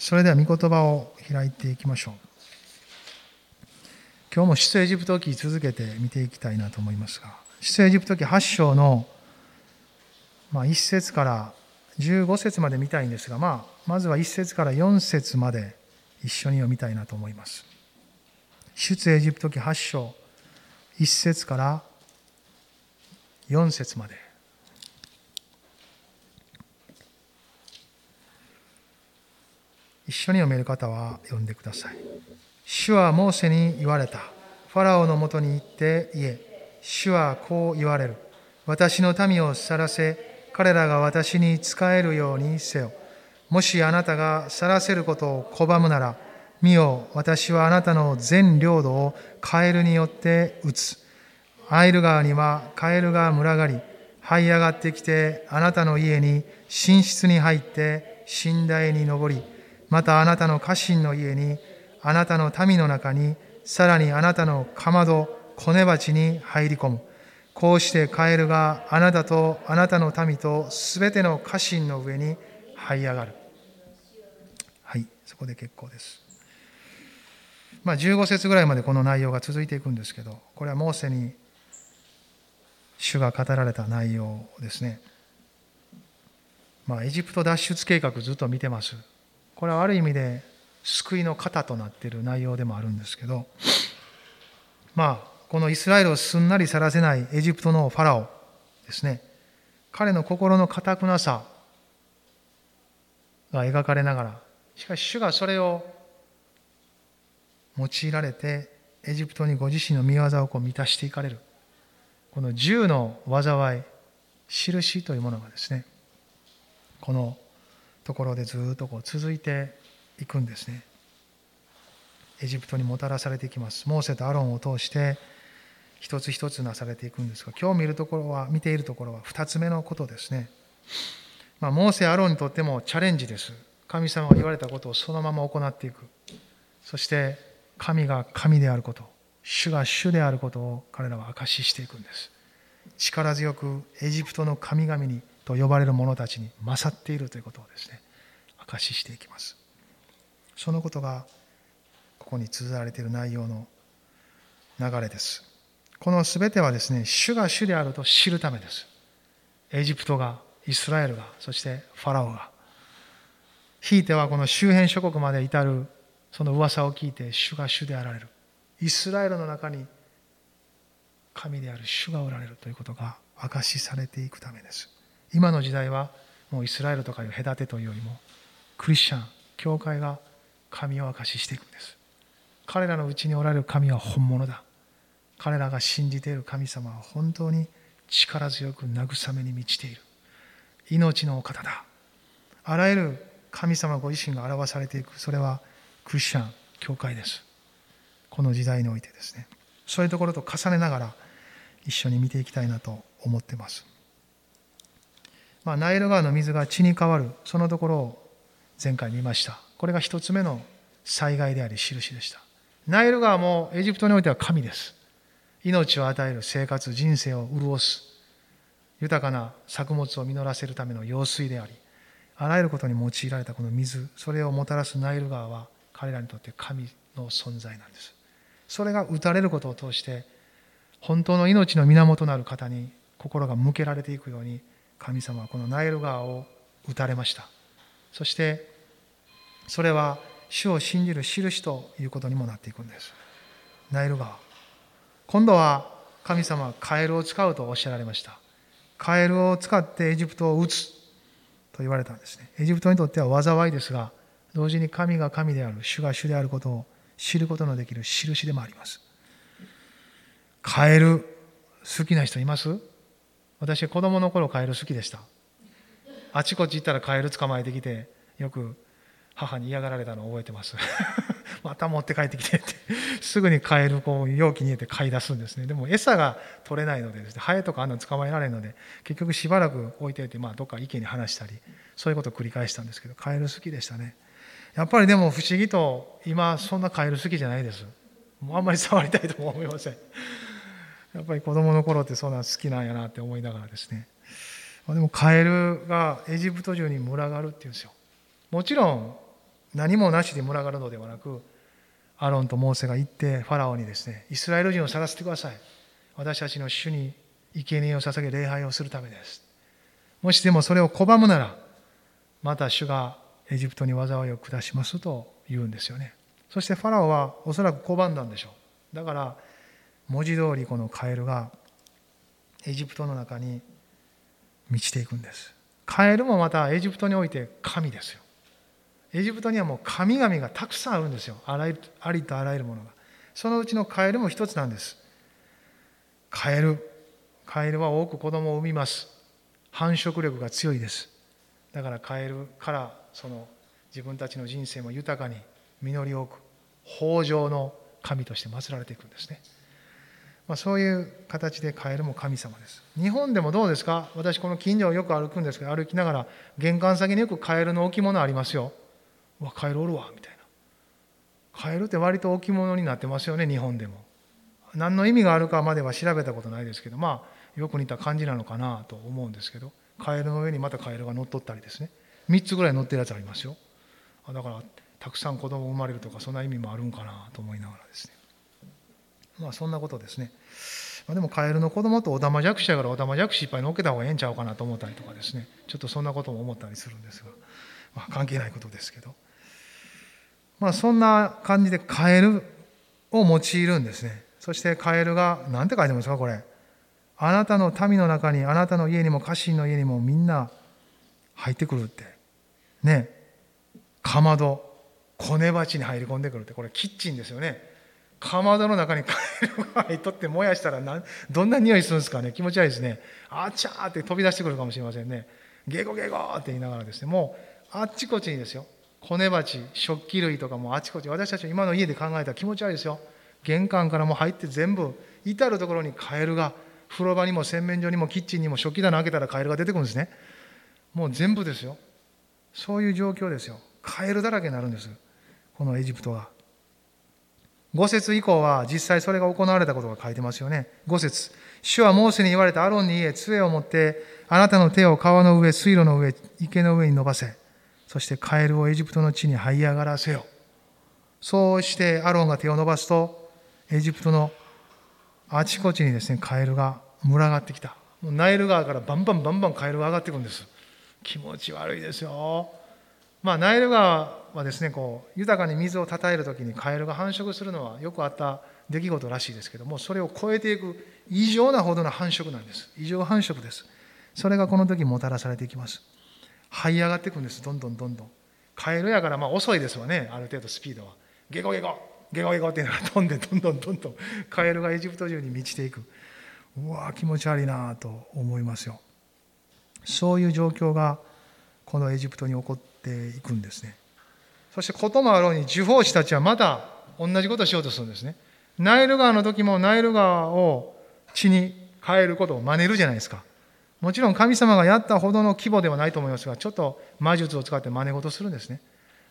それでは御言葉を開いていきましょう。今日も出エジプト記続けて見ていきたいなと思いますが、出エジプト記8章の、まあ、1節から15節まで見たいんですが、まあ、まずは1節から4節まで一緒に読みたいなと思います。出エジプト記8章1節から4節まで。一緒に読める方は読んでください。主はモーセに言われた。ファラオのもとに行って言え。主はこう言われる。私の民を去らせ、彼らが私に仕えるようにせよ。もしあなたが去らせることを拒むなら、見よ、私はあなたの全領土をカエルによって打つ。アイル川にはカエルが群がり、這い上がってきて、あなたの家に寝室に入って、寝台に登り、またあなたの家臣の家に、あなたの民の中に、さらにあなたのかまど、コネ鉢に入り込む。こうしてカエルがあなたとあなたの民とすべての家臣の上に這い上がる。はい、そこで結構です。まあ、15節ぐらいまでこの内容が続いていくんですけど、これはモーセに主が語られた内容ですね。まあ、エジプト脱出計画ずっと見てます。これはある意味で救いの型となっている内容でもあるんですけど、まあ、このイスラエルをすんなり去らせないエジプトのファラオですね。彼の心の堅くなさが描かれながら、しかし主がそれを用いられてエジプトにご自身の見業をこう満たしていかれるこの銃の災い印というものがですねこのところでずっとこう続いていくんですね。エジプトにもたらされていきます。モーセとアロンを通して一つ一つなされていくんですが今日見るところは見ているところは2つ目のことですね、まあ、モーセアロンにとってもチャレンジです。神様が言われたことをそのまま行っていく。そして神が神であること、主が主であることを彼らは証ししていくんです。力強くエジプトの神々にと呼ばれる者たちに勝っているということをですね、証ししていきます。そのことがここに綴られている内容の流れです。この全てはですね、主が主であると知るためです。エジプトが、イスラエルが、そしてファラオが。ひいてはこの周辺諸国まで至るその噂を聞いて主が主であられるイスラエルの中に神である主がおられるということが証しされていくためです今の時代はもうイスラエルとかいう隔てというよりもクリスチャン教会が神を証ししていくんです。彼らのうちにおられる神は本物だ。彼らが信じている神様は本当に力強く慰めに満ちている。命のお方だ。あらゆる神様ご自身が表されていく。それはクリスチャン教会です。この時代においてですね。そういうところと重ねながら一緒に見ていきたいなと思ってます、まあ、ナイル川の水が血に変わる。そのところを前回見ました。これが一つ目の災害であり印でした。ナイル川もエジプトにおいては神です。命を与える生活人生を潤す豊かな作物を実らせるための用水でありあらゆることに用いられたこの水それをもたらすナイル川は彼らにとって神の存在なんです。それが打たれることを通して本当の命の源なる方に心が向けられていくように神様はこのナイル川を打たれました。そしてそれは主を信じる印ということにもなっていくんです。ナイル川今度は神様はカエルを使うとおっしゃられました。カエルを使ってエジプトを打つと言われたんですね。エジプトにとっては災いですが同時に神が神である主が主であることを知ることのできる印でもあります。カエル好きな人います？私子供の頃カエル好きでした。あちこち行ったらカエル捕まえてきてよく母に嫌がられたのを覚えてます また持って帰ってきてって すぐにカエルこう容器に入れて買い出すんですねでも餌が取れないのでですねハエとかあんなの捕まえられるので結局しばらく置いておいて、まあ、どっか池に放したりそういうことを繰り返したんですけどカエル好きでしたねやっぱりでも不思議と今そんなカエル好きじゃないです。もうあんまり触りたいとも思いません。やっぱり子供の頃ってそんな好きなんやなって思いながらですね。でもカエルがエジプト中に群がるっていうんですよ。もちろん何もなしで群がるのではなくアロンとモーセが行ってファラオにですねイスラエル人を探してください。私たちの主に生贄を捧げ礼拝をするためです。もしでもそれを拒むならまた主がエジプトに災いを下しますと言うんですよね。そしてファラオはおそらく拒んだんでしょう。だから文字通りこのカエルがエジプトの中に満ちていくんです。カエルもまたエジプトにおいて神ですよ。エジプトにはもう神々がたくさんあるんですよ。あらゆるありとあらゆるものが。そのうちのカエルも一つなんです。カエル。カエルは多く子供を産みます。繁殖力が強いです。だからカエルからその自分たちの人生も豊かに実り多く豊穣の神として祀られていくんですね、まあ、そういう形でカエルも神様です。日本でもどうですか？私この近所をよく歩くんですけど歩きながら玄関先によくカエルの置物ありますよ。うわカエルおるわみたいな。カエルって割と置物になってますよね日本でも。何の意味があるかまでは調べたことないですけどまあよく似た感じなのかなと思うんですけどカエルの上にまたカエルが乗っ取ったりですね。3つぐらい乗ってるやつありますよ。だからたくさん子供生まれるとかそんな意味もあるんかなと思いながらですね。まあそんなことですね、まあ、でもカエルの子供とオタマジャクシやからオタマジャクシいっぱい乗っけた方がええんちゃうかなと思ったりとかですね。ちょっとそんなことも思ったりするんですが、まあ、関係ないことですけど。まあそんな感じでカエルを用いるんですね。そしてカエルが何て書いてますかこれ。あなたの民の中にあなたの家にも家臣の家にもみんな入ってくるって。ね。かまど。こね鉢に入り込んでくるって。これキッチンですよね。かまどの中にカエルが入っとって燃やしたらなどんな匂いするんですかね。気持ち悪いですね。あちゃーって飛び出してくるかもしれませんね。ゲゴゲゴって言いながらですね。もうあっちこっちにですよ。こね鉢食器類とかもあちこち私たち今の家で考えたら気持ち悪いですよ。玄関からも入って全部至る所にカエルが風呂場にも洗面所にもキッチンにも食器棚開けたらカエルが出てくるんですね。もう全部ですよ。そういう状況ですよ。カエルだらけになるんです。このエジプトが5節以降は実際それが行われたことが書いてますよね。5節。主はモーセに言われたアロンに言え杖を持ってあなたの手を川の上水路の上池の上に伸ばせ。そしてカエルをエジプトの地に這い上がらせよ。そうしてアロンが手を伸ばすとエジプトのあちこちにですねカエルが群がってきた。ナイル川からバンバンバンバンカエルが上がってくるんです。気持ち悪いですよ。まあナイル川はですねこう豊かに水をたたえる時にカエルが繁殖するのはよくあった出来事らしいですけどもそれを超えていく異常なほどの繁殖なんです。異常繁殖です。それがこの時もたらされていきます。這い上がっていくんです。どんどんどんどん。カエルやからまあ遅いですわね。ある程度スピードは。ゲコゲコゲコゲコっていうのが飛んでどんどんどんどん。カエルがエジプト中に満ちていく。うわ気持ち悪いなと思いますよ。そういう状況がこのエジプトに起こっていくんですね。そしてこともあろうに受法師たちはまた同じことをしようとするんですね。ナイル川の時もナイル川を血に変えることを真似るじゃないですか。もちろん神様がやったほどの規模ではないと思いますがちょっと魔術を使って真似事するんですね。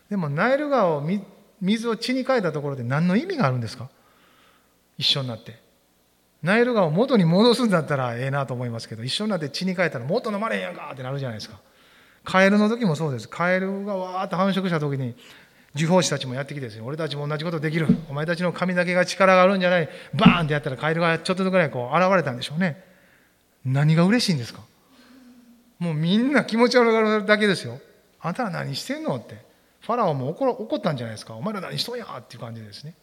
でもナイル川を水を血に変えたところで何の意味があるんですか？一緒になって。ナイル川を元に戻すんだったらええなと思いますけど一緒になって血に変えたらもっと飲まれへんやんかってなるじゃないですか。カエルの時もそうです。カエルがわーっと繁殖した時に受法師たちもやってきてですね俺たちも同じことできる。お前たちの髪だけが力があるんじゃない。バーンってやったらカエルがちょっとぐらいこう現れたんでしょうね。何が嬉しいんですか？もうみんな気持ち悪がるだけですよ。あんたら何してんのって。ファラオも怒怒ったんじゃないですか。お前ら何しとんやっていう感じですね。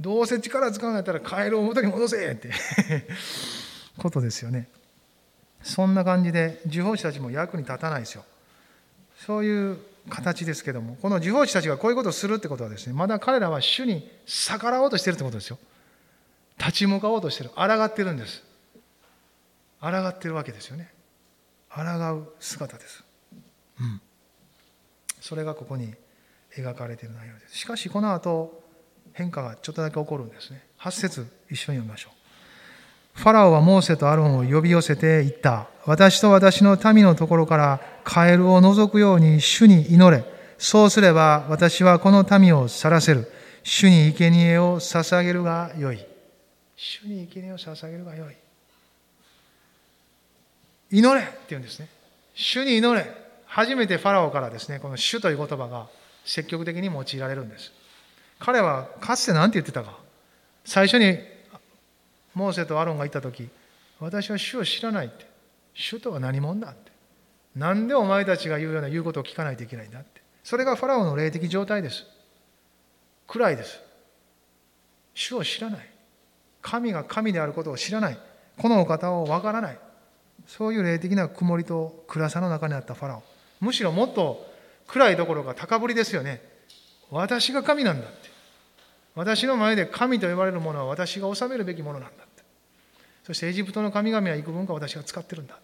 どうせ力使うんやったらカエルを元に戻せって。ことですよね。そんな感じで受法師たちも役に立たないですよ。そういう形ですけども。この受法師たちがこういうことをするってことはですねまだ彼らは主に逆らおうとしてるってことですよ。立ち向かおうとしてる。抗ってるんです。抗ってるわけですよね抗う姿です、うん、それがここに描かれている内容ですしかしこの後変化がちょっとだけ起こるんですね8節一緒に読みましょうファラオはモーセとアロンを呼び寄せて言った。私と私の民のところからカエルを除くように主に祈れ。そうすれば私はこの民を去らせる。主に生贄を捧げるがよい。主に生贄を捧げるがよい。祈れって言うんですね。主に祈れ。初めてファラオからですね、この主という言葉が積極的に用いられるんです。彼はかつて何て言ってたか。最初にモーセとアロンが言った時私は主を知らないって。主とは何者だって。なんでお前たちが言うような言うことを聞かないといけないんだって。それがファラオの霊的状態です。暗いです。主を知らない。神が神であることを知らない。このお方をわからない。そういう霊的な曇りと暗さの中にあったファラオ。むしろもっと暗いどころか高ぶりですよね。私が神なんだって。私の前で神と呼ばれるものは私が治めるべきものなんだって。そしてエジプトの神々は幾分か私が使ってるんだ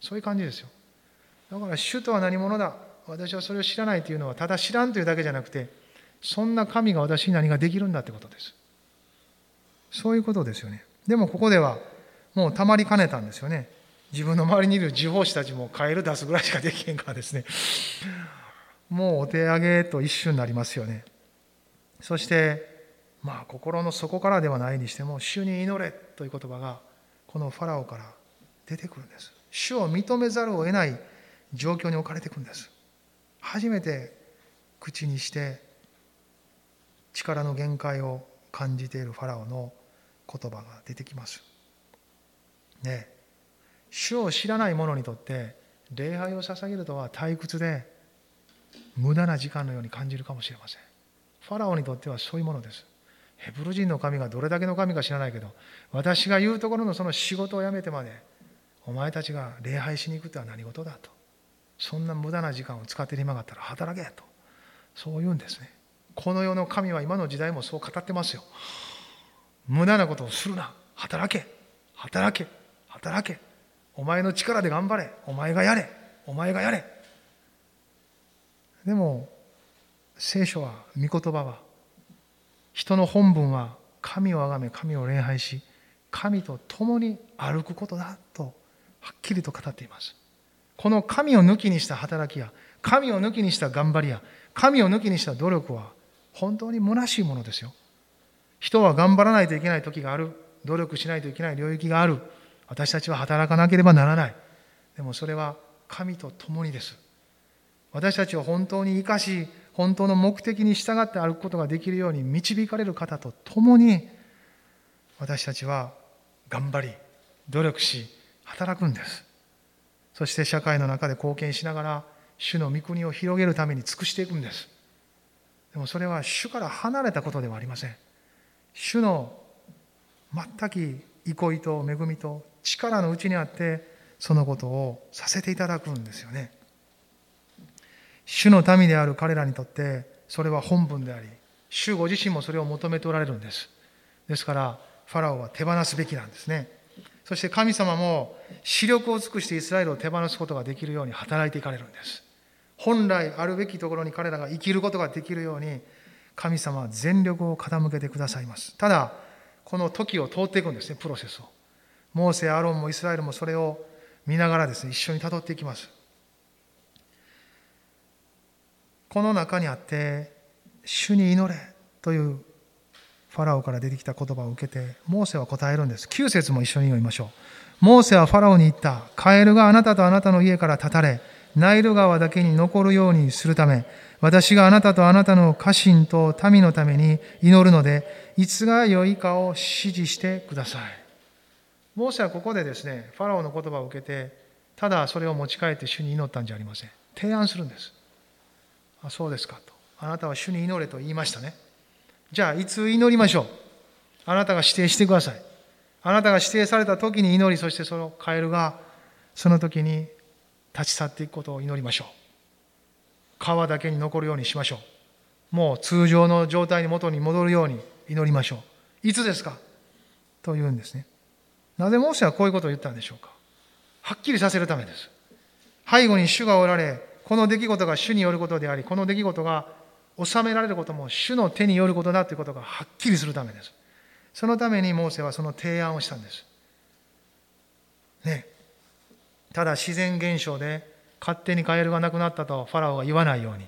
そういう感じですよ。だから主とは何者だ。私はそれを知らないというのはただ知らんというだけじゃなくてそんな神が私に何ができるんだってことです。そういうことですよね。でもここではもうたまりかねたんですよね。自分の周りにいる地方士たちもカエル出すぐらいしかできへんからですね。もうお手上げと一瞬になりますよね。そしてまあ心の底からではないにしても主に祈れという言葉がこのファラオから出てくるんです。主を認めざるを得ない状況に置かれていくんです。初めて口にして力の限界を感じているファラオの言葉が出てきます。ね。主を知らない者にとって礼拝を捧げるとは退屈で無駄な時間のように感じるかもしれません。ファラオにとってはそういうものです。ヘブル人の神がどれだけの神か知らないけど私が言うところのその仕事を辞めてまでお前たちが礼拝しに行くっては何事だと。そんな無駄な時間を使ってる暇があったら働けと。そう言うんですね。この世の神は今の時代もそう語ってますよ。無駄なことをするな。働け。働け。働け。お前の力で頑張れ。お前がやれ。お前がやれ。でも聖書は御言葉は人の本文は神をあがめ神を礼拝し神と共に歩くことだとはっきりと語っています。この神を抜きにした働きや神を抜きにした頑張りや神を抜きにした努力は本当に虚しいものですよ。人は頑張らないといけない時がある。努力しないといけない領域がある。私たちは働かなければならない。でもそれは神と共にです。私たちを本当に生かし本当の目的に従って歩くことができるように導かれる方と共に私たちは頑張り努力し働くんです。そして社会の中で貢献しながら主の御国を広げるために尽くしていくんです。でもそれは主から離れたことではありません。主の全く憩いと恵みと力のうちにあってそのことをさせていただくんですよね。主の民である彼らにとってそれは本分であり主ご自身もそれを求めておられるんです。ですからファラオは手放すべきなんですね。そして神様も視力を尽くしてイスラエルを手放すことができるように働いていかれるんです。本来あるべきところに彼らが生きることができるように神様は全力を傾けてくださいます。ただこの時を通っていくんですねプロセスを。モーセアロンもイスラエルもそれを見ながらですね一緒にたどっていきます。この中にあって主に祈れというファラオから出てきた言葉を受けてモーセは答えるんです。9節も一緒に読みましょう。モーセはファラオに言った。カエルがあなたとあなたの家から立たれナイル川だけに残るようにするため私があなたとあなたの家臣と民のために祈るのでいつが良いかを指示してください。モーセはここでですねファラオの言葉を受けてただそれを持ち帰って主に祈ったんじゃありません提案するんですあそうですかと。あなたは主に祈れと言いましたね。じゃあ、いつ祈りましょう。あなたが指定してください。あなたが指定された時に祈り、そしてそのカエルがその時に立ち去っていくことを祈りましょう。川だけに残るようにしましょう。もう通常の状態に元に戻るように祈りましょう。いつですかと言うんですね。なぜモーセはこういうことを言ったんでしょうか？はっきりさせるためです。背後に主がおられ、この出来事が主によることであり、この出来事が収められることも主の手によることだということがはっきりするためです。そのためにモーセはその提案をしたんです。ね。ただ自然現象で勝手にカエルがなくなったとファラオが言わないように、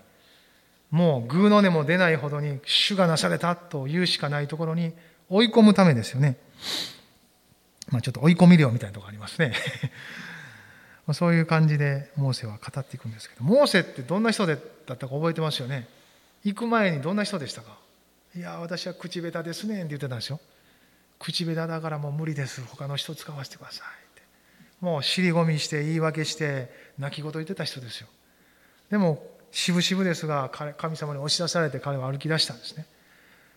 もう偶の根も出ないほどに主がなされたというしかないところに追い込むためですよね。まあちょっと追い込み量みたいなとこありますね。そういう感じでモーセは語っていくんですけどモーセってどんな人だったか覚えてますよね。行く前にどんな人でしたか？いや私は口下手ですねって言ってたんですよ。口下手だからもう無理です。他の人使わせてくださいって。もう尻込みして言い訳して泣き言言ってた人ですよ。でも渋々ですが神様に押し出されて彼は歩き出したんですね。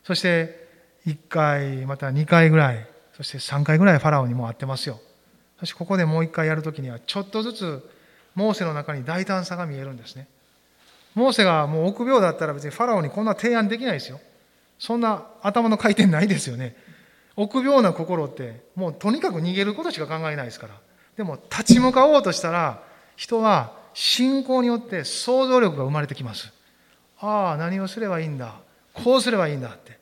そして1回また2回ぐらいそして3回ぐらいファラオにも会ってますよ。そしてここでもう1回やるときにはちょっとずつモーセの中に大胆さが見えるんですね。モーセがもう臆病だったら別にファラオにこんな提案できないですよ。そんな頭の回転ないですよね。臆病な心ってもうとにかく逃げることしか考えないですから。でも立ち向かおうとしたら人は信仰によって想像力が生まれてきます。ああ何をすればいいんだ。こうすればいいんだって。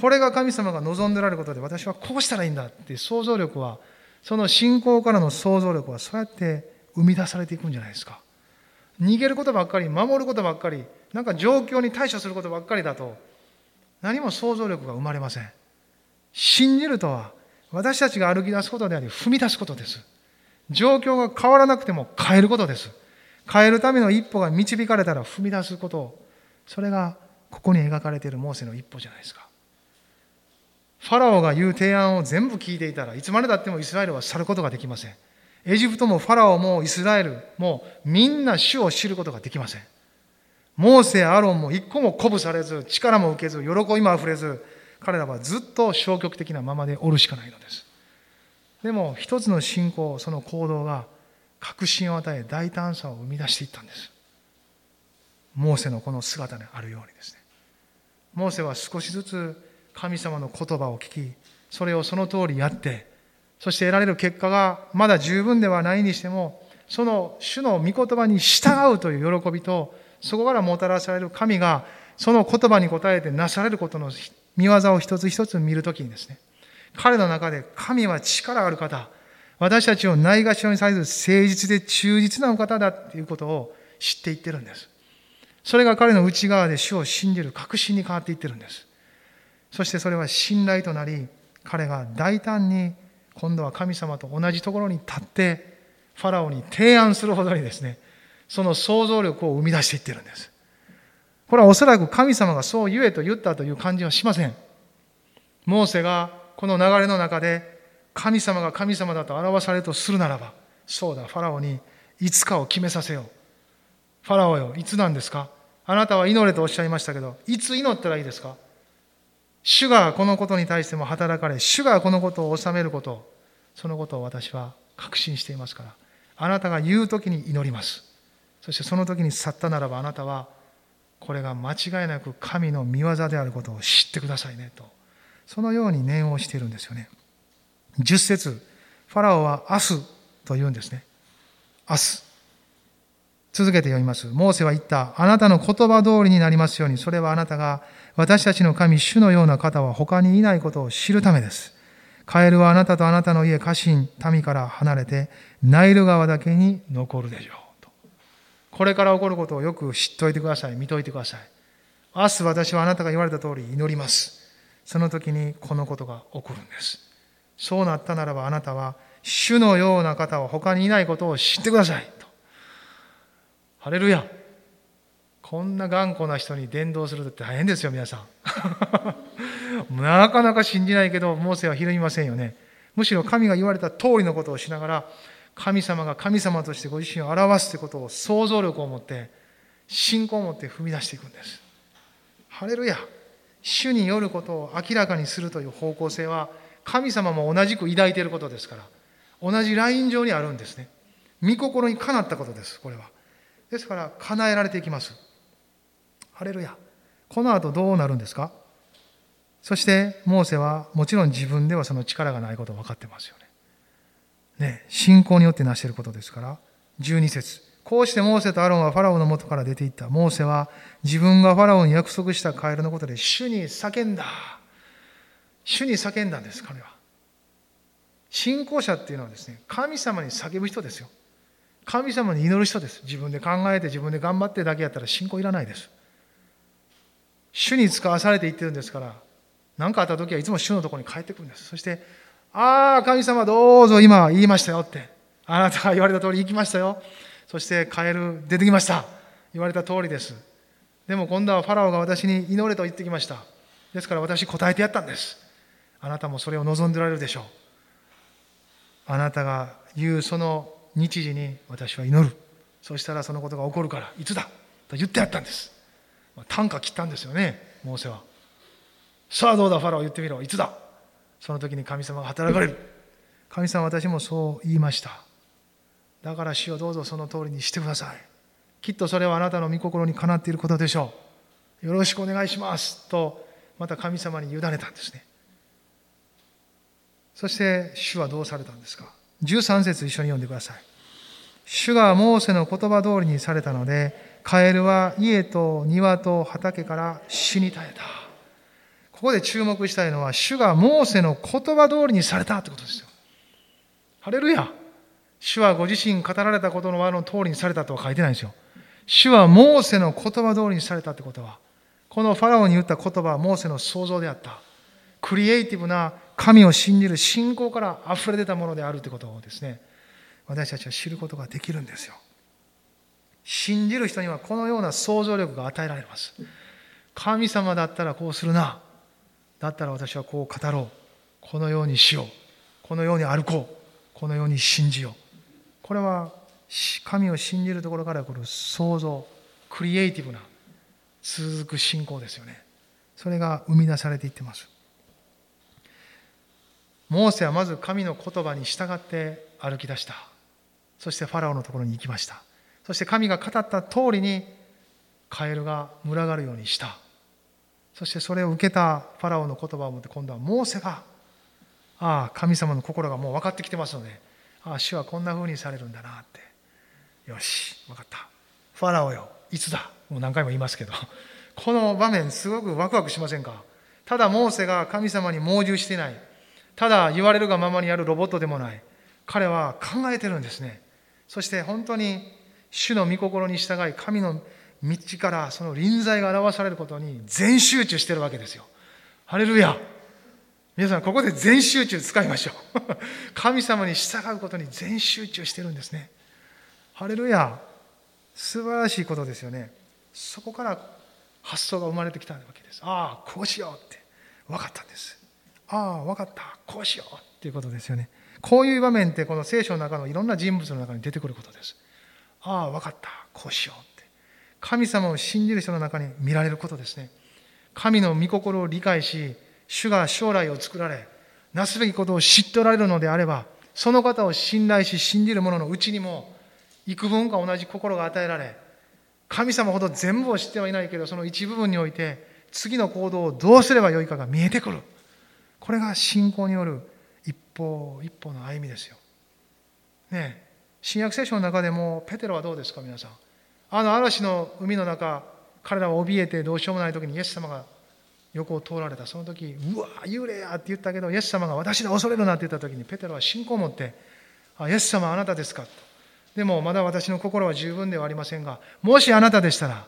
これが神様が望んでられることで私はこうしたらいいんだって想像力はその信仰からの想像力はそうやって生み出されていくんじゃないですか。逃げることばっかり守ることばっかりなんか状況に対処することばっかりだと何も想像力が生まれません。信じるとは私たちが歩き出すことであり踏み出すことです。状況が変わらなくても変えることです。変えるための一歩が導かれたら踏み出すこと。それがここに描かれているモーセの一歩じゃないですか。ファラオが言う提案を全部聞いていたらいつまでたってもイスラエルは去ることができません。エジプトもファラオもイスラエルもみんな主を知ることができません。モーセアロンも一個も鼓舞されず力も受けず喜びもあふれず彼らはずっと消極的なままでおるしかないのです。でも一つの信仰その行動が確信を与え大胆さを生み出していったんです。モーセのこの姿にあるようにですね。モーセは少しずつ神様の言葉を聞きそれをその通りやってそして得られる結果がまだ十分ではないにしてもその主の御言葉に従うという喜びとそこからもたらされる神がその言葉に応えてなされることの見業を一つ一つ見るときにですね彼の中で神は力ある方私たちをないがしろにされず誠実で忠実なお方だということを知っていってるんです。それが彼の内側で主を信じる確信に変わっていってるんです。そしてそれは信頼となり彼が大胆に今度は神様と同じところに立ってファラオに提案するほどにですねその想像力を生み出していってるんです。これはおそらく神様がそう言えと言ったという感じはしません。モーセがこの流れの中で神様が神様だと表されるとするならばそうだファラオにいつかを決めさせよう。ファラオよいつなんですか？あなたは祈れとおっしゃいましたけどいつ祈ったらいいですか？主がこのことに対しても働かれ、主がこのことを収めること、そのことを私は確信していますから、あなたが言う時に祈ります。そしてその時に去ったならばあなたは、これが間違いなく神の見業であることを知ってくださいねと。そのように念をしているんですよね。十節ファラオは明日と言うんですね。明日。続けて読みます。モーセは言った。あなたの言葉通りになりますように、それはあなたが私たちの神、主のような方は他にいないことを知るためです。カエルはあなたとあなたの家、家臣、民から離れて、ナイル川だけに残るでしょう。とこれから起こることをよく知っておいてください。見といてください。明日私はあなたが言われた通り祈ります。その時にこのことが起こるんです。そうなったならばあなたは、主のような方は他にいないことを知ってください。とハレルヤ。こんな頑固な人に伝道するって大変ですよ、皆さん。なかなか信じないけど、モーセはひるみませんよね。むしろ神が言われた通りのことをしながら、神様が神様としてご自身を表すということを想像力を持って、信仰を持って踏み出していくんです。ハレルヤ。主によることを明らかにするという方向性は、神様も同じく抱いていることですから、同じライン上にあるんですね。御心にかなったことです、これは。ですから、叶えられていきます。ハレルヤ。この後どうなるんですか？そしてモーセはもちろん自分ではその力がないことを分かってますよね。ね、信仰によって成していることですから、12節こうしてモーセとアロンはファラオの元から出ていった。モーセは自分がファラオに約束したカエルのことで主に叫んだ。主に叫んだんです、彼は。信仰者っていうのはですね、神様に叫ぶ人ですよ。神様に祈る人です。自分で考えて自分で頑張ってだけやったら信仰いらないです。主に使わされていってるんですから、何かあった時はいつも主のところに帰ってくるんです。そして、ああ、神様どうぞ今言いましたよって。あなたが言われた通り行きましたよ。そしてカエル出てきました。言われた通りです。でも今度はファラオが私に祈れと言ってきましたですから私答えてやったんですあなたもそれを望んでられるでしょうあなたが言うその日時に私は祈るそしたらそのことが起こるからいつだと言ってやったんです、短歌切ったんですよねモーセは。さあどうだファラオ言ってみろ。いつだ？その時に神様が働かれる。神様私もそう言いました。だから主をどうぞその通りにしてください。きっとそれはあなたの御心にかなっていることでしょう。よろしくお願いします。とまた神様に委ねたんですね。そして主はどうされたんですか？13節一緒に読んでください。主がモーセの言葉通りにされたのでカエルは家と庭と畑から死に絶えた。ここで注目したいのは主がモーセの言葉通りにされたってことですよ。ハレルヤ。主はご自身語られたことの輪の通りにされたとは書いてないんですよ。主はモーセの言葉通りにされたってことは、このファラオに言った言葉はモーセの想像であった。クリエイティブな神を信じる信仰から溢れ出たものであるということをですね、私たちは知ることができるんですよ。信じる人にはこのような想像力が与えられます。神様だったらこうするな。だったら私はこう語ろう。このようにしよう。このように歩こう。このように信じよう。これは神を信じるところから来る想像クリエイティブな続く信仰ですよねそれが生み出されていってますモーセはまず神の言葉に従って歩き出したそしてファラオのところに行きましたそして神が語った通りにカエルが群がるようにした。そしてそれを受けたファラオの言葉を持って今度はモーセがああ神様の心がもう分かってきてますのでああ主はこんな風にされるんだなって。よし分かった。ファラオよいつだ？もう何回も言いますけど。この場面すごくワクワクしませんか？ただモーセが神様に盲従してない。ただ言われるがままにやるロボットでもない。彼は考えてるんですね。そして本当に主の御心に従い神の道からその臨在が表されることに全集中してるわけですよ。ハレルヤ。皆さんここで全集中使いましょう。神様に従うことに全集中してるんですね。ハレルヤ。素晴らしいことですよね。そこから発想が生まれてきたわけです。ああこうしようって。分かったんです。ああ分かった。こうしようっていうことですよね。こういう場面ってこの聖書の中のいろんな人物の中に出てくることです。ああ分かった。こうしようって。神様を信じる人の中に見られることですね。神の御心を理解し主が将来を作られなすべきことを知っておられるのであればその方を信頼し信じる者のうちにも幾分か同じ心が与えられ神様ほど全部を知ってはいないけどその一部分において次の行動をどうすればよいかが見えてくる。これが信仰による一歩一歩の歩みですよ。ね新約聖書の中でもペテロはどうですか皆さん？あの嵐の海の中彼らは怯えてどうしようもない時にイエス様が横を通られたその時うわ幽霊やって言ったけどイエス様が私で恐れるなって言った時にペテロは信仰を持ってあイエス様あなたですか？とでもまだ私の心は十分ではありませんが、もしあなたでしたら、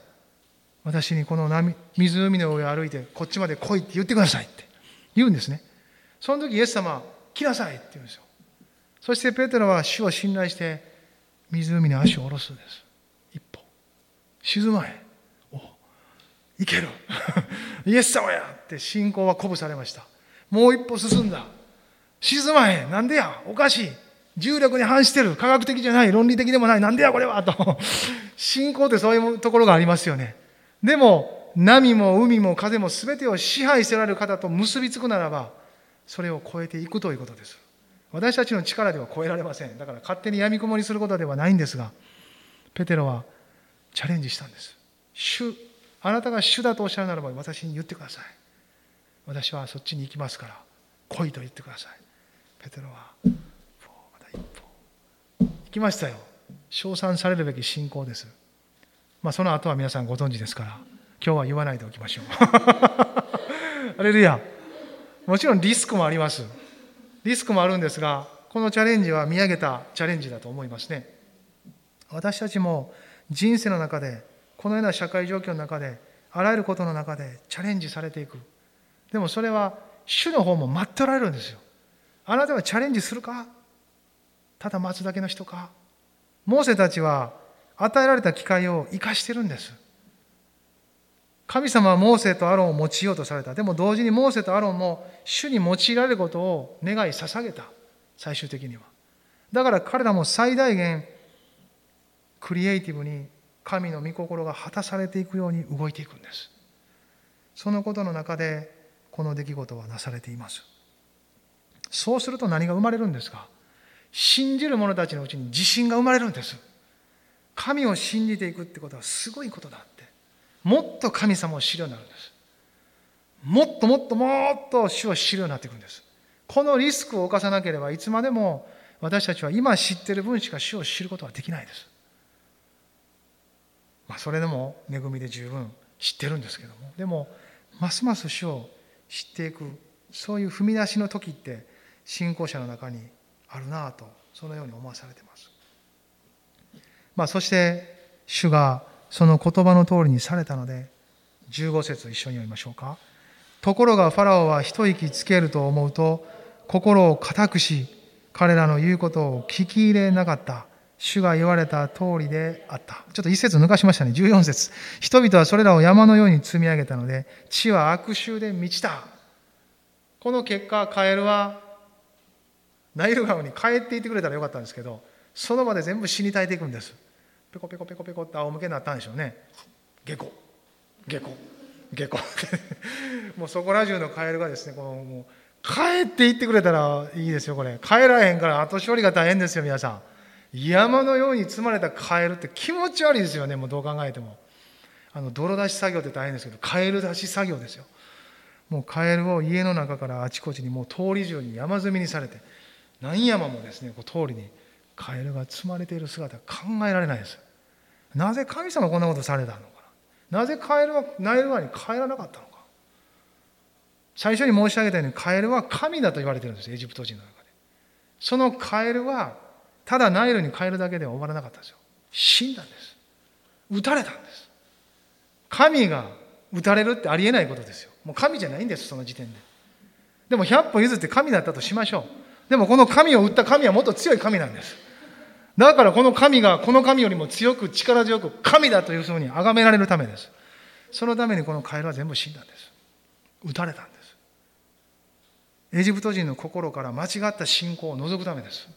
私にこの波湖の上を歩いてこっちまで来いって言ってくださいって言うんですね。その時イエス様、来なさいって言うんですよ。そしてペテロは主を信頼して湖に足を下ろすんです。一歩。沈まえ。おいける。イエス様やって信仰は鼓舞されました。もう一歩進んだ。沈まえ。なんでや？おかしい。重力に反してる科学的じゃない論理的でもないなんでやこれは？と信仰ってそういうところがありますよねでも波も海も風も全てを支配せられる方と結びつくならばそれを超えていくということです私たちの力では超えられません。だから勝手に闇雲にすることではないんですがペテロはチャレンジしたんです。主あなたが主だとおっしゃるならば私に言ってください。私はそっちに行きますから来いと言ってください。ペテロはまた一歩。行きましたよ。称賛されるべき信仰です。まあその後は皆さんご存知ですから今日は言わないでおきましょう。あれルヤ。もちろんリスクもあります。リスクもあるんですがこのチャレンジは見上げたチャレンジだと思いますね。私たちも人生の中でこのような社会状況の中であらゆることの中でチャレンジされていく。でもそれは主の方も待っておられるんですよ。あなたはチャレンジするか？ただ待つだけの人か？モーセたちは与えられた機会を生かしてるんです。神様はモーセとアロンを用いようとされた。でも同時にモーセとアロンも主に用いられることを願い捧げた。最終的には。だから彼らも最大限クリエイティブに神の御心が果たされていくように動いていくんです。そのことの中でこの出来事はなされています。そうすると何が生まれるんですか？信じる者たちのうちに自信が生まれるんです。神を信じていくってことはすごいことだ。もっと神様を知るようになるんです。もっともっともっと主を知るようになっていくんです。このリスクを犯さなければいつまでも私たちは今知っている分しか主を知ることはできないです。まあ、それでも恵みで十分知ってるんですけどもでもますます主を知っていくそういう踏み出しの時って信仰者の中にあるなとそのように思わされてます。まあ、そして主がその言葉の通りにされたので15節一緒に読みましょうか。ところがファラオは一息つけると思うと心を固くし彼らの言うことを聞き入れなかった。主が言われた通りであった。ちょっと一節抜かしましたね。14節人々はそれらを山のように積み上げたので、地は悪臭で満ちた。この結果、カエルはナイル川に帰っていってくれたらよかったんですけど、その場で全部死に絶えていくんです。ペコペコペコペコって仰向けになったんでしょうね。下戸、下戸、下戸。もうそこら中のカエルがですね、このもう帰っていってくれたらいいですよ、これ。帰らへんから後処理が大変ですよ、皆さん。山のように積まれたカエルって気持ち悪いですよねもうどう考えてもあの泥出し作業って大変ですけどカエル出し作業ですよもうカエルを家の中からあちこちにもう通り中に山積みにされて何山もですねこう通りにカエルが積まれている姿考えられないです。なぜ神様こんなことされたのか。ななぜカエルはナイル川に帰らなかったのか。最初に申し上げたようにカエルは神だと言われてるんですエジプト人の中で。そのカエルはただナイルに帰るだけでは終わらなかったんですよ。死んだんです。撃たれたんです。神が撃たれるってありえないことですよ。もう神じゃないんですその時点で。でも100歩譲って神だったとしましょう。でもこの神を撃った神はもっと強い神なんです。だからこの神がこの神よりも強く力強く神だというふうに崇められるためですそのためにこのカエルは全部死んだんです撃たれたんですエジプト人の心から間違った信仰を除くためです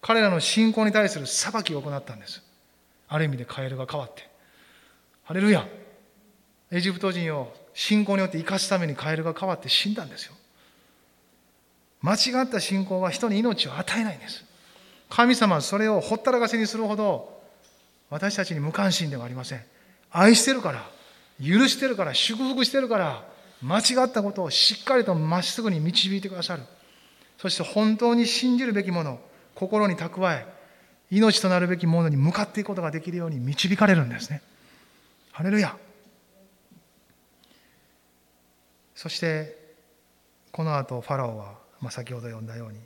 彼らの信仰に対する裁きを行ったんです。ある意味でカエルが変わって。ハレルヤエジプト人を信仰によって生かすためにカエルが変わって死んだんですよ。間違った信仰は人に命を与えないんです。神様はそれをほったらかしにするほど私たちに無関心ではありません。愛してるから、許してるから、祝福してるから、間違ったことをしっかりとまっすぐに導いてくださる。そして本当に信じるべきもの、心に蓄え命となるべきものに向かっていくことができるように導かれるんですね。ハレルヤそしてこの後ファラオは、まあ、先ほど読んだように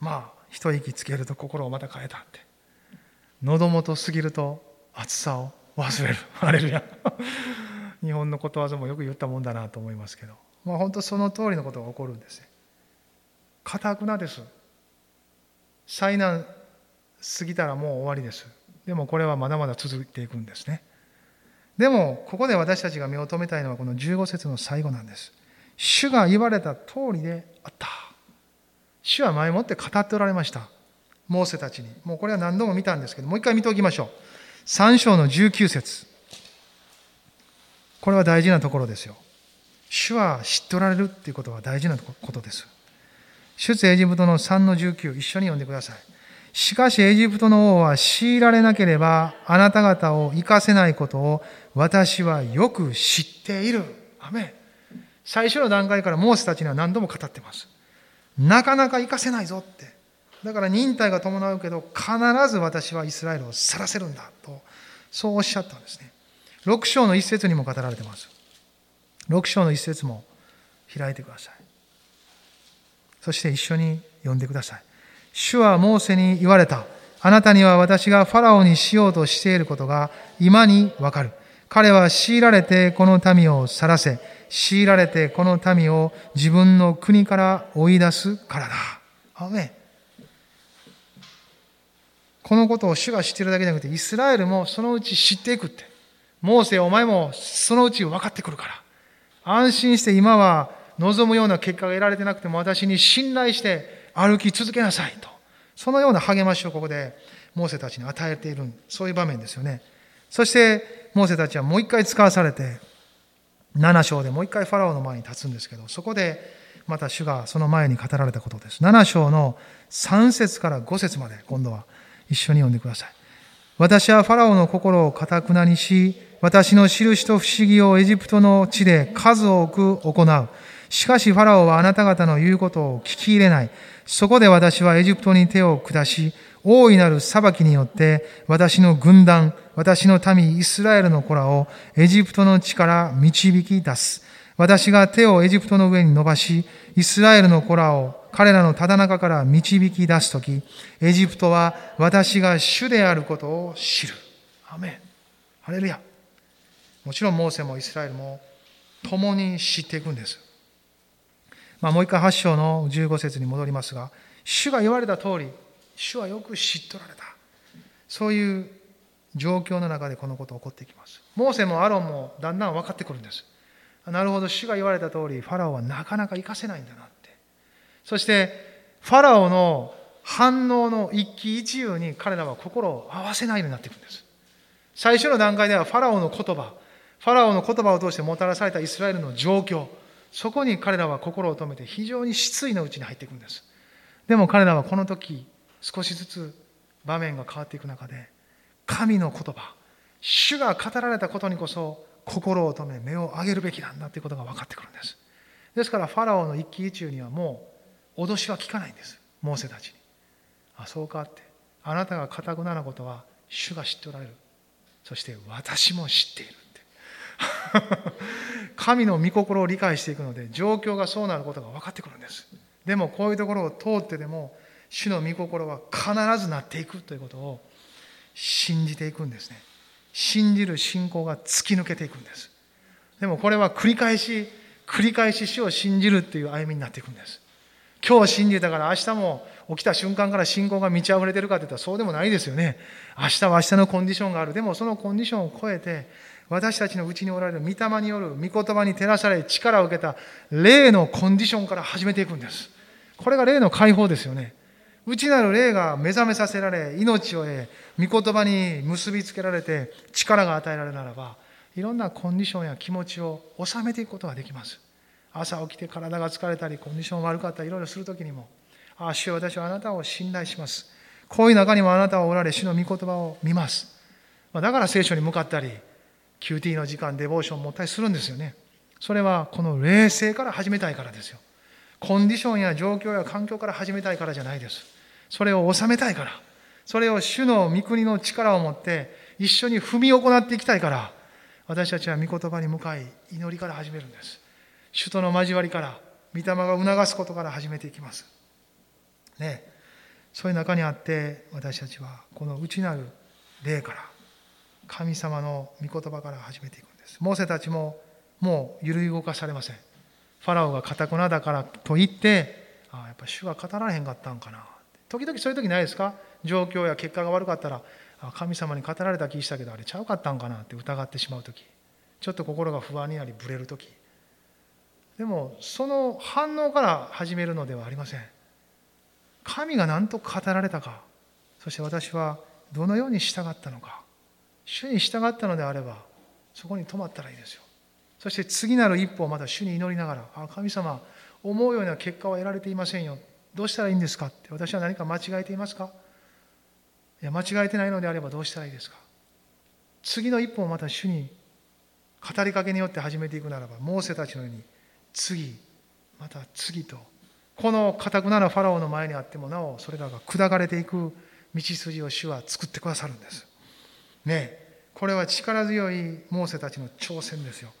まあ一息つけると心をまた変えたって。喉元すぎると暑さを忘れる。ハレルヤ。日本のことわざもよく言ったもんだなと思いますけど、まあ、本当その通りのことが起こるんですね。かたくなです。災難過ぎたらもう終わりです。でもこれはまだまだ続いていくんですね。でもここで私たちが目を留めたいのはこの15節の最後なんです。主が言われた通りであった。主は前もって語っておられました。モーセたちに。もうこれは何度も見たんですけどもう一回見ておきましょう。3章の19節。これは大事なところですよ。主は知っておられるっていうことは大事なことです。出エジプトの3の19、一緒に読んでください。しかしエジプトの王は強いられなければあなた方を生かせないことを私はよく知っている。アメ最初の段階からモーセたちには何度も語ってます。なかなか生かせないぞって。だから忍耐が伴うけど必ず私はイスラエルを去らせるんだとそうおっしゃったんですね。6章の一節にも語られてます。6章の一節も開いてください。そして一緒に読んでください。主はモーセに言われた。あなたには私がファラオにしようとしていることが今にわかる。彼は強いられてこの民を去らせ、強いられてこの民を自分の国から追い出すからだ。アメこのことを主が知っているだけじゃなくて、イスラエルもそのうち知っていくって。モーセお前もそのうち分かってくるから。安心して今は望むような結果が得られてなくても私に信頼して歩き続けなさいと。そのような励ましをここでモーセたちに与えている、そういう場面ですよね。そして、モーセたちはもう一回使わされて、7章でもう一回ファラオの前に立つんですけど、そこでまた主がその前に語られたことです。7章の3節から5節まで今度は一緒に読んでください。私はファラオの心をかたくなにし、私の印と不思議をエジプトの地で数多く行う。しかしファラオはあなた方の言うことを聞き入れない。そこで私はエジプトに手を下し、大いなる裁きによって私の軍団、私の民イスラエルの子らをエジプトの地から導き出す。私が手をエジプトの上に伸ばし、イスラエルの子らを彼らのただ中から導き出すとき、エジプトは私が主であることを知る。アメン。ハレルヤ。もちろんモーセもイスラエルも共に知っていくんです。まあ、もう一回8章の15節に戻りますが、主が言われた通り、主はよく知っとられた。そういう状況の中でこのこと起こってきます。モーセもアロンもだんだん分かってくるんです。なるほど、主が言われた通り、ファラオはなかなか行かせないんだなって。そして、ファラオの反応の一喜一憂に彼らは心を合わせないようになっていくんです。最初の段階ではファラオの言葉、ファラオの言葉を通してもたらされたイスラエルの状況、そこに彼らは心を止めて非常に失意のうちに入っていくんです。でも彼らはこの時、少しずつ場面が変わっていく中で、神の言葉、主が語られたことにこそ心を止め、目を上げるべきなんだということが分かってくるんです。ですから、ファラオの一喜一憂にはもう脅しは聞かないんです。モーセたちに。あ、そうかって。あなたが堅くなることは主が知っておられる。そして私も知っている。神の御心を理解していくので状況がそうなることが分かってくるんですでもこういうところを通ってでも主の御心は必ずなっていくということを信じていくんですね。信じる信仰が突き抜けていくんです。でもこれは繰り返し繰り返し主を信じるっていう歩みになっていくんです。今日信じたから明日も起きた瞬間から信仰が満ち溢れてるかって言ったらそうでもないですよね。明日は明日のコンディションがある。でもそのコンディションを超えて私たちのうちにおられる御霊による御言葉に照らされ力を受けた霊のコンディションから始めていくんです。これが霊の解放ですよね。内なる霊が目覚めさせられ、命を得、御言葉に結びつけられて力が与えられるならば、いろんなコンディションや気持ちを収めていくことができます。朝起きて体が疲れたり、コンディション悪かったり、いろいろするときにも、ああ、主よ私はあなたを信頼します。こういう中にもあなたはおられ、主の御言葉を見ます。だから聖書に向かったり、QT の時間、デボーションを持ったりするんですよね。それはこの冷静から始めたいからですよ。コンディションや状況や環境から始めたいからじゃないです。それを収めたいから。それを主の御国の力を持って一緒に踏み行っていきたいから、私たちは御言葉に向かい祈りから始めるんです。主との交わりから、御霊が促すことから始めていきます。ねそういう中にあって私たちはこの内なる霊から神様の御言葉から始めていくんです。モーセたちももう揺り動かされません。ファラオがかたくなだからと言って、ああ、やっぱ主が語られへんかったんかな。時々そういう時ないですか？状況や結果が悪かったら、神様に語られた気したけど、あれちゃうかったんかな？って疑ってしまう時。ちょっと心が不安になり、ぶれる時。でも、その反応から始めるのではありません。神が何と語られたか、そして私はどのように従ったのか。主に従ったのであれば、そこに止まったらいいですよ。そして次なる一歩をまた主に祈りながら、あ神様、思うような結果は得られていませんよ。どうしたらいいんですか？って、私は何か間違えていますかいや、間違えてないのであればどうしたらいいですか次の一歩をまた主に語りかけによって始めていくならば、モーセたちのように、次、また次と、この固くなるファラオの前にあってもなお、それらが砕かれていく道筋を主は作ってくださるんです。ねこれは力強いモーセたちの挑戦ですよ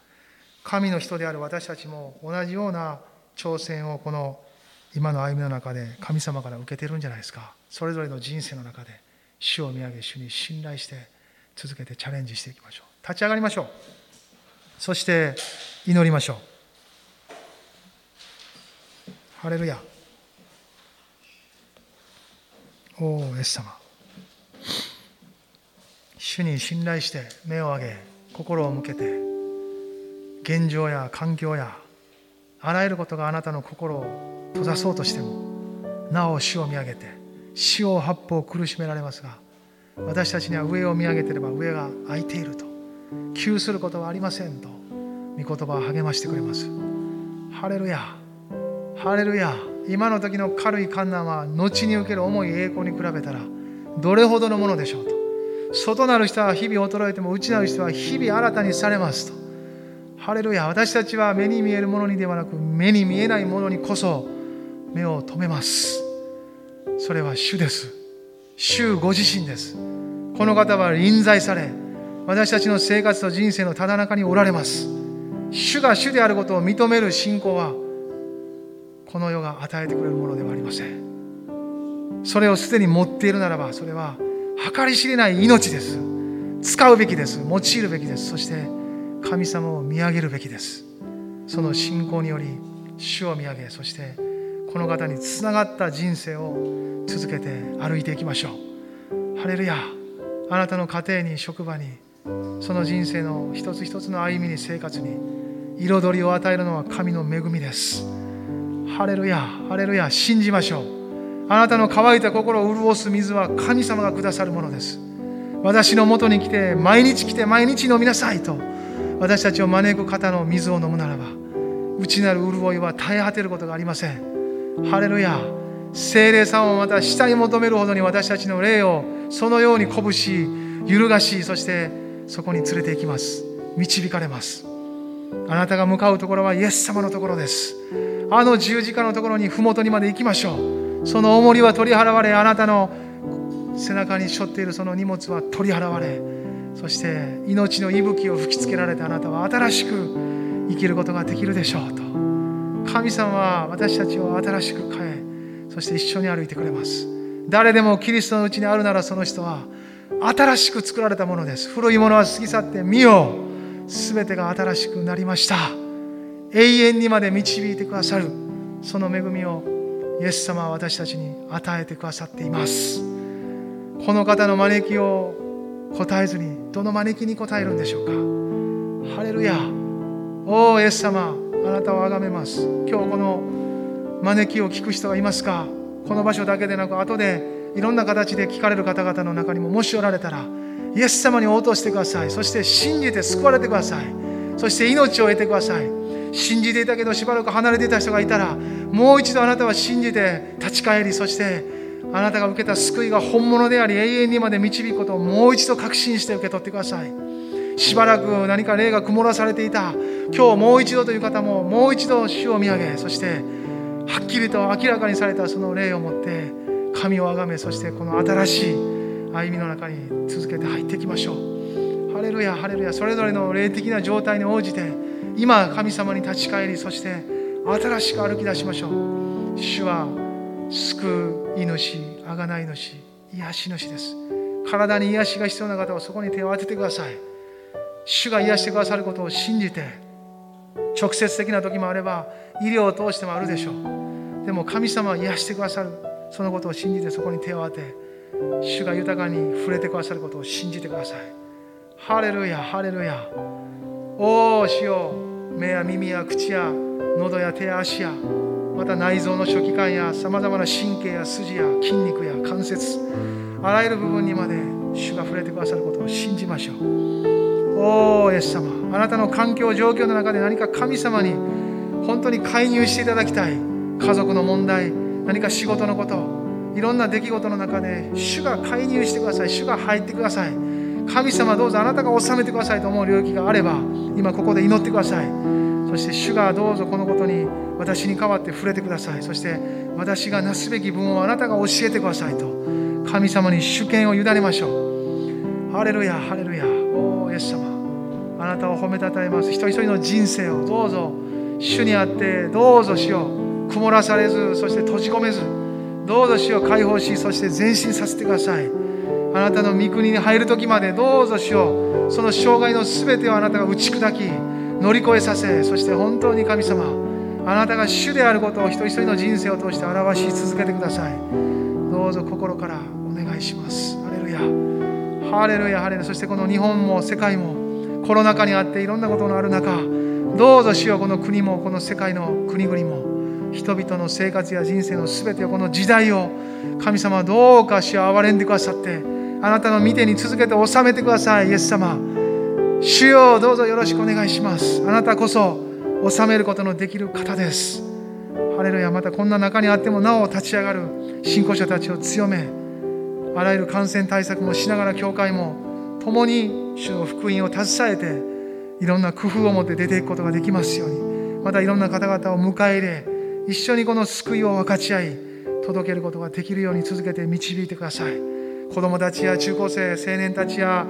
神の人である私たちも同じような挑戦をこの今の歩みの中で神様から受けてるんじゃないですか。それぞれの人生の中で主を見上げ主に信頼して続けてチャレンジしていきましょう。立ち上がりましょう。そして祈りましょう。ハレルヤ。おおエス様。主に信頼して目を上げ心を向けて。現状や環境やあらゆることがあなたの心を閉ざそうとしてもなお死を見上げて死を八方苦しめられますが私たちには上を見上げてれば上が空いていると窮することはありませんと御言葉を励ましてくれます。ハレルヤハレルヤ今の時の軽い観難は後に受ける重い栄光に比べたらどれほどのものでしょうと。外なる人は日々衰えても内なる人は日々新たにされますと。ハレルヤ私たちは目に見えるものにではなく目に見えないものにこそ目を留めます。それは主です。主ご自身です。この方は臨在され私たちの生活と人生のただ中におられます。主が主であることを認める信仰はこの世が与えてくれるものではありません。それをすでに持っているならばそれは計り知れない命です。使うべきです。用いるべきです。そして神様を見上げるべきです。その信仰により主を見上げそしてこの方につながった人生を続けて歩いていきましょう。ハレルヤあなたの家庭に職場にその人生の一つ一つの歩みに生活に彩りを与えるのは神の恵みです。ハレルヤハレルヤ信じましょう。あなたの乾いた心を潤す水は神様がくださるものです。私のもとに来て毎日来て毎日飲みなさいと私たちを招く方の水を飲むならば内なる潤いは絶え果てることがありません。ハレルヤ精霊様をまた下に求めるほどに私たちの霊をそのように鼓舞し揺るがしそしてそこに連れて行きます。導かれます。あなたが向かうところはイエス様のところです。あの十字架のところに麓にまで行きましょう。その重りは取り払われあなたの背中に背負っているその荷物は取り払われそして命の息吹を吹きつけられてあなたは新しく生きることができるでしょうと。神様は私たちを新しく変えそして一緒に歩いてくれます。誰でもキリストのうちにあるならその人は新しく作られたものです。古いものは過ぎ去って見よ全てが新しくなりました。永遠にまで導いてくださるその恵みをイエス様は私たちに与えてくださっています。この方の招きを答えずにどの招きに答えるんでしょうか？ハレルヤ。おおイエス様。あなたを崇めます。今日この招きを聞く人がいますか？この場所だけでなく後でいろんな形で聞かれる方々の中にももしおられたらイエス様に応答してください。そして信じて救われてください。そして命を得てください。信じていたけどしばらく離れていた人がいたらもう一度あなたは信じて立ち返りそしてあなたが受けた救いが本物であり永遠にまで導くことをもう一度確信して受け取ってください。しばらく何か霊が曇らされていた。今日もう一度という方ももう一度主を見上げそしてはっきりと明らかにされたその霊を持って神をあがめそしてこの新しい歩みの中に続けて入っていきましょう。ハレルヤハレルヤ。それぞれの霊的な状態に応じて今神様に立ち返りそして新しく歩き出しましょう。主は救う命あがない主癒し主です。体に癒しが必要な方はそこに手を当ててください。主が癒してくださることを信じて直接的な時もあれば医療を通してもあるでしょう。でも神様は癒してくださるそのことを信じてそこに手を当て主が豊かに触れてくださることを信じてください。ハレルヤハレルヤ。おお主よ。目や耳や口や喉や手や足や。また内臓の初期管やさまざまな神経や筋や筋肉や関節あらゆる部分にまで主が触れてくださることを信じましょう。おおイエス様。あなたの環境状況の中で何か神様に本当に介入していただきたい。家族の問題何か仕事のこといろんな出来事の中で主が介入してください。主が入ってください。神様どうぞあなたが治めてくださいと思う領域があれば今ここで祈ってください。そして主がどうぞこのことに私に代わって触れてください。そして私がなすべき分をあなたが教えてくださいと。神様に主権を委ねましょう。ハレルヤハレルヤ。おーイエス様。あなたを褒めたたえます。一人一人の人生を。どうぞ主にあってどうぞしよう曇らされずそして閉じ込めずどうぞ主を解放しそして前進させてください。あなたの御国に入る時までどうぞ主を。その障害の全てをあなたが打ち砕き乗り越えさせそして本当に神様あなたが主であることを一人一人の人生を通して表し続けてください。どうぞ心からお願いします。ハレルヤ。ハレルヤハレルヤ。そしてこの日本も世界もコロナ禍にあっていろんなことのある中どうぞ主よこの国もこの世界の国々も人々の生活や人生の全てをこの時代を神様どうか主よ憐れんでくださってあなたの見てに続けて収めてください。イエス様。主よどうぞよろしくお願いします。あなたこそ収めることのできる方です。ハレルヤまたこんな中にあってもなお立ち上がる信仰者たちを強めあらゆる感染対策もしながら教会も共に主の福音を携えていろんな工夫を持って出ていくことができますようにまたいろんな方々を迎え入れ一緒にこの救いを分かち合い届けることができるように続けて導いてください。子供たちや中高生青年たちや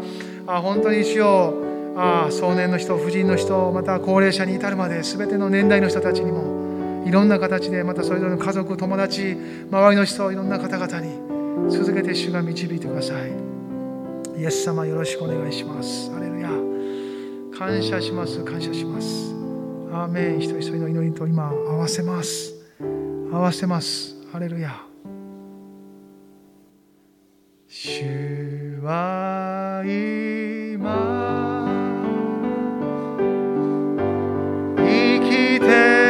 あ本当に主よあ壮年の人婦人の人また高齢者に至るまで全ての年代の人たちにもいろんな形でまたそれぞれの家族友達周りの人いろんな方々に続けて主が導いてください。イエス様よろしくお願いします。アレルヤ。感謝します。感謝します。アーメン。一人一人の祈りと今合わせます。合わせます。ハレルヤ。主はい te.